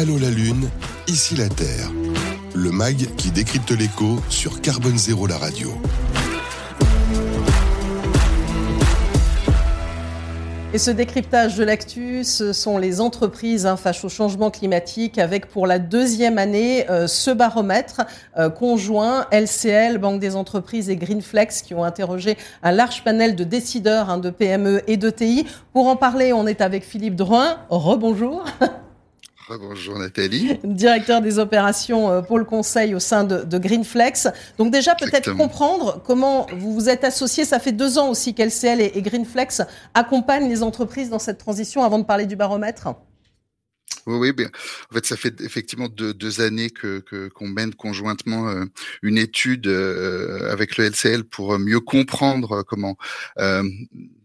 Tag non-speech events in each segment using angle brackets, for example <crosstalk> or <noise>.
Allô la Lune, ici la Terre. Le MAG qui décrypte l'écho sur Carbone Zéro la radio. Et ce décryptage de l'actu, ce sont les entreprises hein, face au changement climatique avec pour la deuxième année euh, ce baromètre euh, conjoint LCL, Banque des entreprises et Greenflex qui ont interrogé un large panel de décideurs hein, de PME et de TI. Pour en parler, on est avec Philippe Drouin. Rebonjour. <laughs> Bonjour Nathalie. Directeur des opérations euh, pour le conseil au sein de, Greenflex. Donc déjà peut-être comprendre comment vous vous êtes associé. Ça fait deux ans aussi qu'LCL et, Greenflex accompagnent les entreprises dans cette transition avant de parler du baromètre. Oui, oui, bien. En fait, ça fait effectivement deux, années que qu'on mène conjointement euh, une étude euh, avec le LCL pour mieux comprendre comment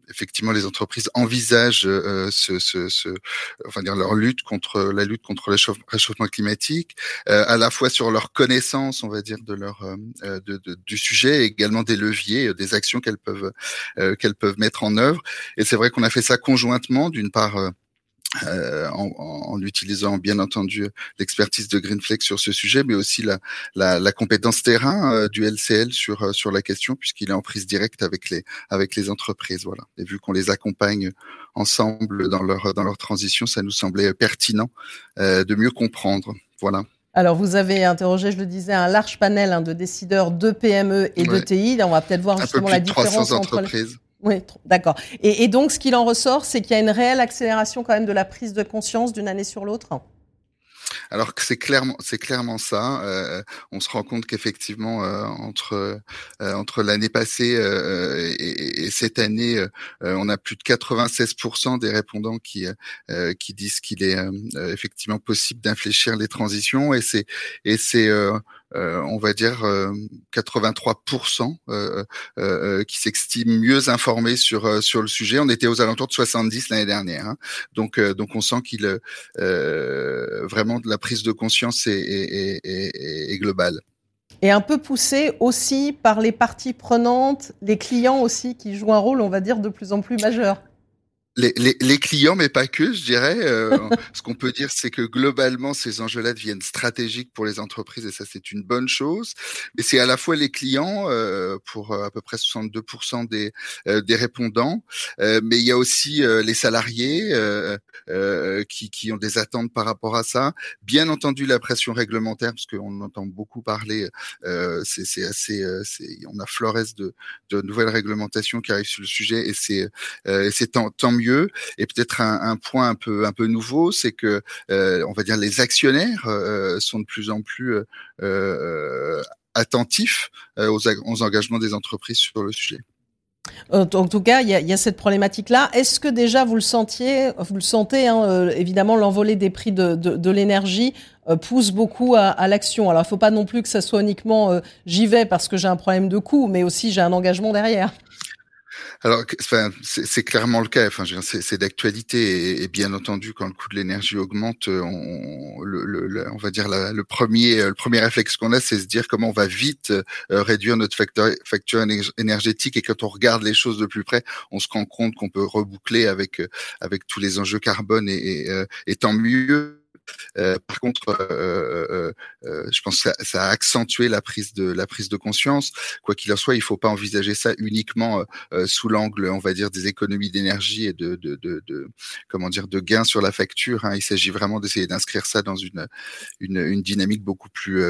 effectivement les entreprises envisagent euh, ce, ce, ce, enfin dire leur lutte contre la lutte contre le réchauffement climatique, euh, à la fois sur leur connaissance, on va dire, de leur euh, de, de, du sujet, et également des leviers, des actions qu'elles peuvent qu'elles peuvent mettre en œuvre. Et c'est vrai qu'on a fait ça conjointement, d'une part euh, en, en, utilisant bien entendu l'expertise de Greenflex sur ce sujet, mais aussi la, la, la compétence terrain euh, du LCL sur euh, sur la question, puisqu'il est en prise directe avec les avec les entreprises. Voilà. Et vu qu'on les accompagne ensemble dans leur dans leur transition, ça nous semblait pertinent de mieux comprendre. Voilà. Alors, vous avez interrogé, je le disais, un large panel hein, de décideurs de PME et de TI. on va peut-être voir justement la différence entre entreprises. Oui, d'accord. Et, donc, ce qu'il en ressort, c'est qu'il y a une réelle accélération quand même de la prise de conscience d'une année sur l'autre? Alors c'est clairement c'est clairement ça. Euh, on se rend compte qu'effectivement euh, entre euh, entre l'année passée et, et, cette année, on a plus de 96% des répondants qui qui disent qu'il est effectivement possible d'infléchir les transitions et c'est et c'est on va dire 83% euh, euh, qui s'estiment mieux informés sur sur le sujet. On était aux alentours de 70 l'année dernière. Hein. Donc donc on sent qu'il vraiment la prise de conscience est, est, globale et un peu poussé aussi par les parties prenantes, les clients aussi qui jouent un rôle, on va dire, de plus en plus majeur les, les, les, clients, mais pas que, je dirais. Euh, ce qu'on peut dire, c'est que globalement, ces enjeux-là deviennent stratégiques pour les entreprises et ça, c'est une bonne chose. Mais c'est à la fois les clients, euh, pour à peu près 62% des, euh, des répondants, mais il y a aussi les salariés qui, qui ont des attentes par rapport à ça. Bien entendu, la pression réglementaire, parce qu'on entend beaucoup parler, c'est assez, on a florès de, de nouvelles réglementations qui arrivent sur le sujet et c'est c'est tant, tant mieux et peut-être un, point un peu un peu nouveau, c'est que euh, on va dire les actionnaires euh, sont de plus en plus euh, attentifs aux, engagements des entreprises sur le sujet. En tout cas, il y, a, cette problématique-là. Est-ce que déjà vous le sentiez, vous le sentez, hein, évidemment, l'envolée des prix de, l'énergie pousse beaucoup à, l'action. Alors, il ne faut pas non plus que ça soit uniquement j'y vais parce que j'ai un problème de coût, mais aussi j'ai un engagement derrière. Alors, c'est clairement le cas. Enfin, c'est d'actualité et, bien entendu, quand le coût de l'énergie augmente, euh, on, le, on va dire le premier, le premier réflexe qu'on a, c'est se dire comment on va vite euh, réduire notre facteur, facture énergétique. Et quand on regarde les choses de plus près, on se rend compte qu'on peut reboucler avec euh, avec tous les enjeux carbone et, tant mieux euh, par contre, euh, euh, je pense que ça, a accentué la prise de la prise de conscience. Quoi qu'il en soit, il ne faut pas envisager ça uniquement sous l'angle, on va dire, des économies d'énergie et de, comment dire de gains sur la facture. Hein. Il s'agit vraiment d'essayer d'inscrire ça dans une, dynamique beaucoup plus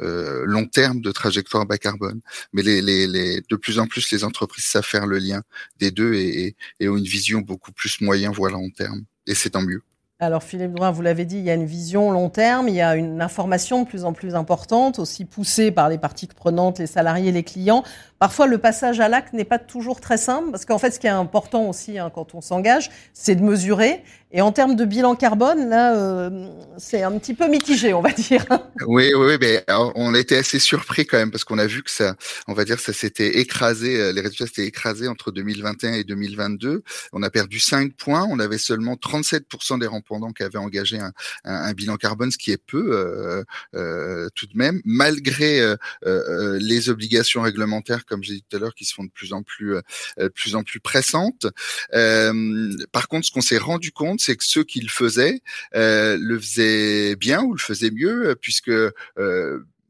long terme de trajectoire bas carbone. Mais de plus en plus, les entreprises savent faire le lien des deux et, et ont une vision beaucoup plus moyen, voire long terme. Et c'est tant mieux. Alors Philippe Drouin, vous l'avez dit, il y a une vision long terme, il y a une information de plus en plus importante, aussi poussée par les parties prenantes, les salariés, les clients. Parfois, le passage à l'acte n'est pas toujours très simple, parce qu'en fait, ce qui est important aussi hein, quand on s'engage, c'est de mesurer. Et en termes de bilan carbone, là, euh, c'est un petit peu mitigé, on va dire. <laughs> Oui, oui, mais on était assez surpris quand même parce qu'on a vu que ça, on va dire, ça s'était écrasé, euh, les résultats s'étaient écrasés entre 2021 et 2022. On a perdu 5 points. On avait seulement 37% des répondants qui avaient engagé un, bilan carbone, ce qui est peu euh, tout de même, malgré les obligations réglementaires comme j'ai dit tout à l'heure, qui se font de plus en plus, de plus en plus pressantes. par contre, ce qu'on s'est rendu compte, c'est que ceux qui le faisaient le faisaient bien ou le faisaient mieux, puisque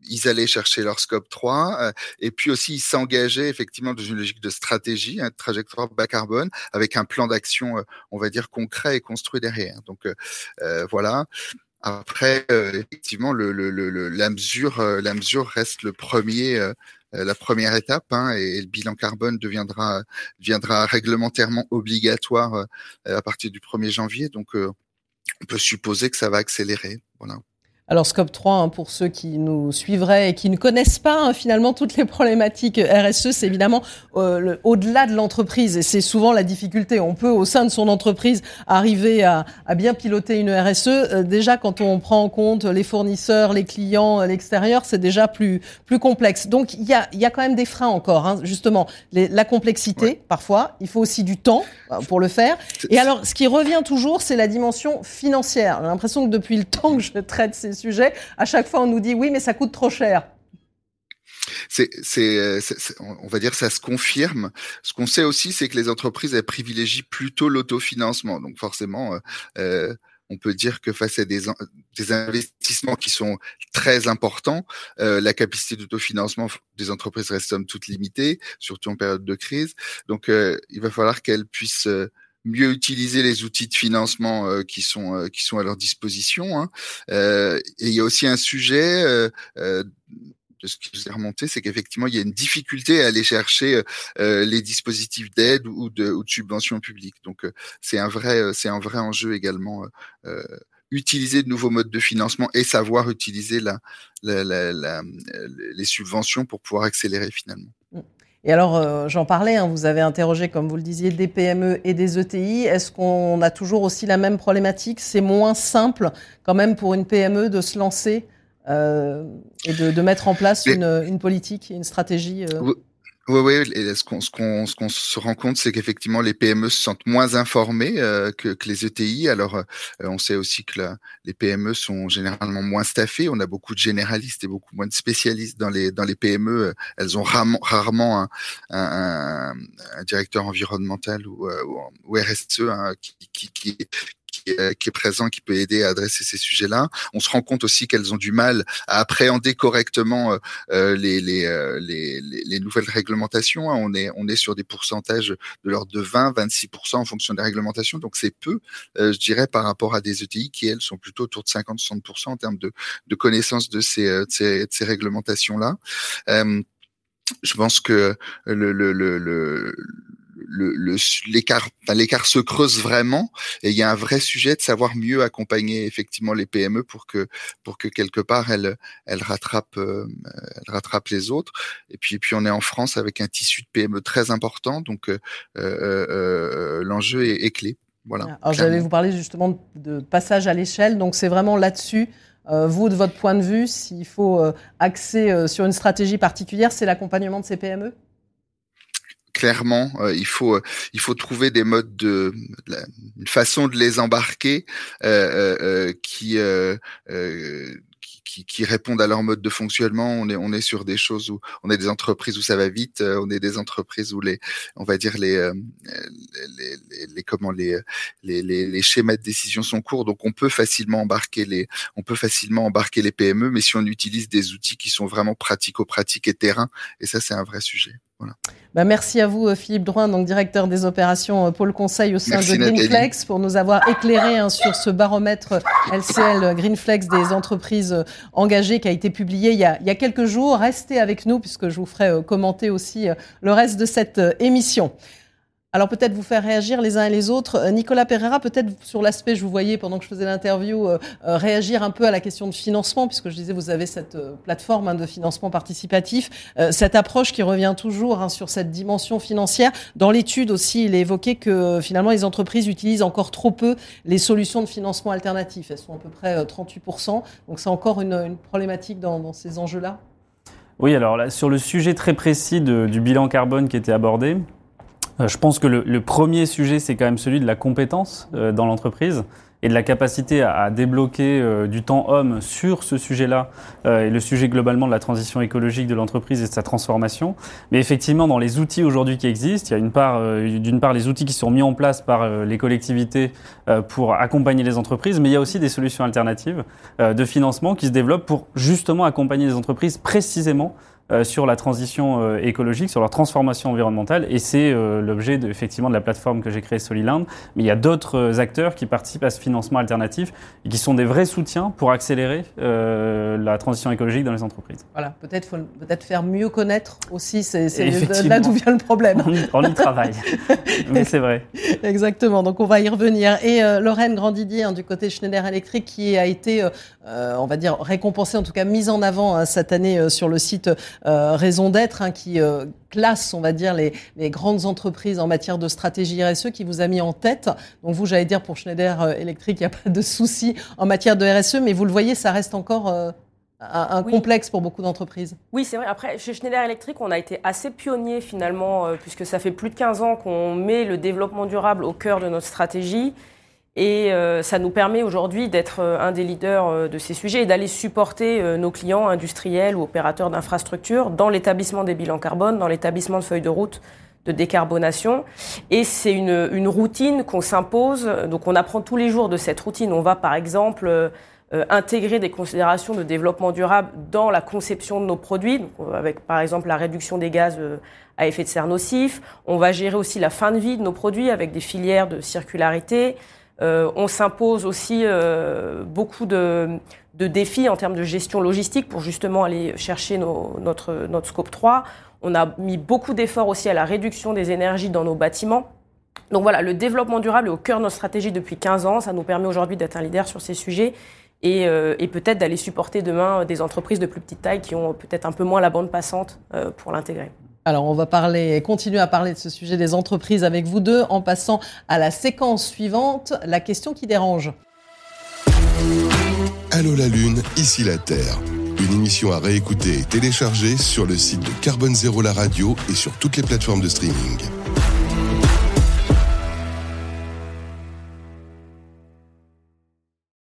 ils allaient chercher leur scope 3 euh, et puis aussi ils s'engageaient effectivement dans une logique de stratégie, une trajectoire bas carbone avec un plan d'action, euh, on va dire concret et construit derrière. Donc euh, voilà. Après, effectivement, le, le, le, la mesure, la mesure reste le premier, la première étape, hein, et, le bilan carbone deviendra, deviendra réglementairement obligatoire à partir du 1er janvier. Donc, on peut supposer que ça va accélérer. Voilà. Alors Scope 3, hein, pour ceux qui nous suivraient et qui ne connaissent pas hein, finalement toutes les problématiques RSE, c'est évidemment euh, au-delà de l'entreprise et c'est souvent la difficulté. On peut au sein de son entreprise arriver à, à bien piloter une RSE. Euh, déjà quand on prend en compte les fournisseurs, les clients, l'extérieur, c'est déjà plus plus complexe. Donc il y a, y a quand même des freins encore, hein, justement les, la complexité parfois. Il faut aussi du temps euh, pour le faire. Et alors ce qui revient toujours, c'est la dimension financière. J'ai l'impression que depuis le temps que je traite ces sujet, à chaque fois on nous dit oui, mais ça coûte trop cher. C'est, on va dire, ça se confirme. Ce qu'on sait aussi, c'est que les entreprises privilégient plutôt l'autofinancement. Donc forcément, euh, euh, on peut dire que face à des, des investissements qui sont très importants, euh, la capacité d'autofinancement des entreprises reste somme toute limitée, surtout en période de crise. Donc, il va falloir qu'elles puissent mieux utiliser les outils de financement euh, qui sont euh, qui sont à leur disposition. Hein. Euh, et il y a aussi un sujet de ce qui nous est remonté, c'est qu'effectivement il y a une difficulté à aller chercher les dispositifs d'aide ou de, ou de subventions publiques. Donc c'est un vrai c'est un vrai enjeu également. utiliser de nouveaux modes de financement et savoir utiliser la, les subventions pour pouvoir accélérer finalement. Et alors, euh, j'en parlais, hein, vous avez interrogé, comme vous le disiez, des PME et des ETI. Est-ce qu'on a toujours aussi la même problématique? C'est moins simple quand même pour une PME de se lancer euh, et de, de, mettre en place une, une, politique, une stratégie euh... Oui, oui. Ce qu'on se rend compte, c'est qu'effectivement les PME se sentent moins informées euh, que, que, les ETI. Alors, euh, on sait aussi que les PME sont généralement moins staffées. On a beaucoup de généralistes et beaucoup moins de spécialistes dans les dans les PME. Elles ont rarement rarement un, un, un directeur environnemental ou, euh, ou, RSE hein, qui, qui, qui, euh, qui est, présent, qui peut aider à adresser ces sujets-là. On se rend compte aussi qu'elles ont du mal à appréhender correctement euh, euh, les, les, les, les, nouvelles réglementations. Hein. On est, on est sur des pourcentages de l'ordre de 20-26% en fonction des réglementations, donc c'est peu, je dirais, par rapport à des ETI qui, elles, sont plutôt autour de 50-60% en termes de, de connaissance de ces, de ces, ces réglementations-là. je pense que le, le, le, l'écart le, se creuse vraiment et il y a un vrai sujet de savoir mieux accompagner effectivement les PME pour que pour que quelque part elles elles rattrapent euh, elles rattrapent les autres. Et puis et puis on est en France avec un tissu de PME très important donc euh, euh, l'enjeu est, est, clé. Voilà alors j'allais vous parler justement de passage à l'échelle. Donc c'est vraiment là-dessus vous, de votre point de vue, s'il faut axer sur une stratégie particulière, c'est l'accompagnement de ces PME clairement, euh, il faut euh, il faut trouver des modes de, une façon de les embarquer euh, qui qui, qui, répondent à leur mode de fonctionnement. On est, on est sur des choses où on est des entreprises où ça va vite, on est des entreprises où les, on va dire les, les, les, les comment les, les, les, schémas de décision sont courts, donc on peut facilement embarquer les, on peut facilement embarquer les PME, mais si on utilise des outils qui sont vraiment pratico-pratiques et terrain, et ça c'est un vrai sujet. Bah, merci à vous, euh, Philippe Drouin, donc directeur des opérations euh, Pôle Conseil au sein de Greenflex, pour nous avoir éclairé hein, sur ce baromètre LCL euh, Greenflex des entreprises engagées qui a été publié il y a, il y a quelques jours. Restez avec nous puisque je vous ferai commenter aussi le reste de cette émission. Alors peut-être vous faire réagir les uns et les autres. Euh, Nicolas Pereira, peut-être sur l'aspect, je vous voyais pendant que je faisais l'interview, euh, euh, réagir un peu à la question de financement, puisque je disais, vous avez cette plateforme hein, de financement participatif, cette approche qui revient toujours hein, sur cette dimension financière. Dans l'étude aussi, il est évoqué que finalement les entreprises utilisent encore trop peu les solutions de financement alternatifs. Elles sont à peu près 38%. Donc c'est encore une, problématique dans, ces enjeux-là. Oui, alors là, sur le sujet très précis du bilan carbone qui était abordé, je pense que le, premier sujet, c'est quand même celui de la compétence euh, dans l'entreprise. et de la capacité à, débloquer euh, du temps homme sur ce sujet-là euh, et le sujet globalement de la transition écologique de l'entreprise et de sa transformation. Mais effectivement, dans les outils aujourd'hui qui existent, il y a une part, euh, d'une part les outils qui sont mis en place par les collectivités pour accompagner les entreprises, mais il y a aussi des solutions alternatives de financement qui se développent pour justement accompagner les entreprises précisément euh, sur la transition euh, écologique, sur leur transformation environnementale. Et c'est euh, l'objet de, effectivement de la plateforme que j'ai créée Soliland. Mais il y a d'autres acteurs qui participent à ce financement alternatif et qui sont des vrais soutiens pour accélérer la transition écologique dans les entreprises. Voilà, peut-être faut peut-être faire mieux connaître aussi. C'est là d'où vient le problème. On y, travaille, <laughs> mais c'est vrai. Exactement. Donc on va y revenir. Et Lorraine Grandidier hein, du côté Schneider Electric qui a été, on va dire, récompensée, en tout cas mise en avant hein, cette année sur le site euh, raison d'être hein, qui euh, classe, on va dire, les, grandes entreprises en matière de stratégie RSE qui vous a mis en tête. Donc vous, j'allais dire pour Schneider euh, Electric, il n'y a pas de souci en matière de RSE, mais vous le voyez, ça reste encore un, complexe pour beaucoup d'entreprises. Oui, c'est vrai. Après, chez Schneider Electric, on a été assez pionnier finalement, puisque ça fait plus de 15 ans qu'on met le développement durable au cœur de notre stratégie. Et euh, ça nous permet aujourd'hui d'être euh, un des leaders euh, de ces sujets et d'aller supporter nos clients industriels ou opérateurs d'infrastructures dans l'établissement des bilans carbone, dans l'établissement de feuilles de route de décarbonation. Et c'est une, une, routine qu'on s'impose. Donc on apprend tous les jours de cette routine. On va par exemple intégrer des considérations de développement durable dans la conception de nos produits, donc, avec par exemple la réduction des gaz à effet de serre nocifs. On va gérer aussi la fin de vie de nos produits avec des filières de circularité. Euh, on s'impose aussi euh, beaucoup de, défis en termes de gestion logistique pour justement aller chercher notre, notre scope 3. On a mis beaucoup d'efforts aussi à la réduction des énergies dans nos bâtiments. Donc voilà, le développement durable est au cœur de notre stratégie depuis 15 ans. Ça nous permet aujourd'hui d'être un leader sur ces sujets et, euh, peut-être d'aller supporter demain des entreprises de plus petite taille qui ont peut-être un peu moins la bande passante pour l'intégrer. Alors, on va parler, continuer à parler de ce sujet des entreprises avec vous deux en passant à la séquence suivante, la question qui dérange. Allô la Lune, ici la Terre. Une émission à réécouter et télécharger sur le site de Carbone Zéro la radio et sur toutes les plateformes de streaming.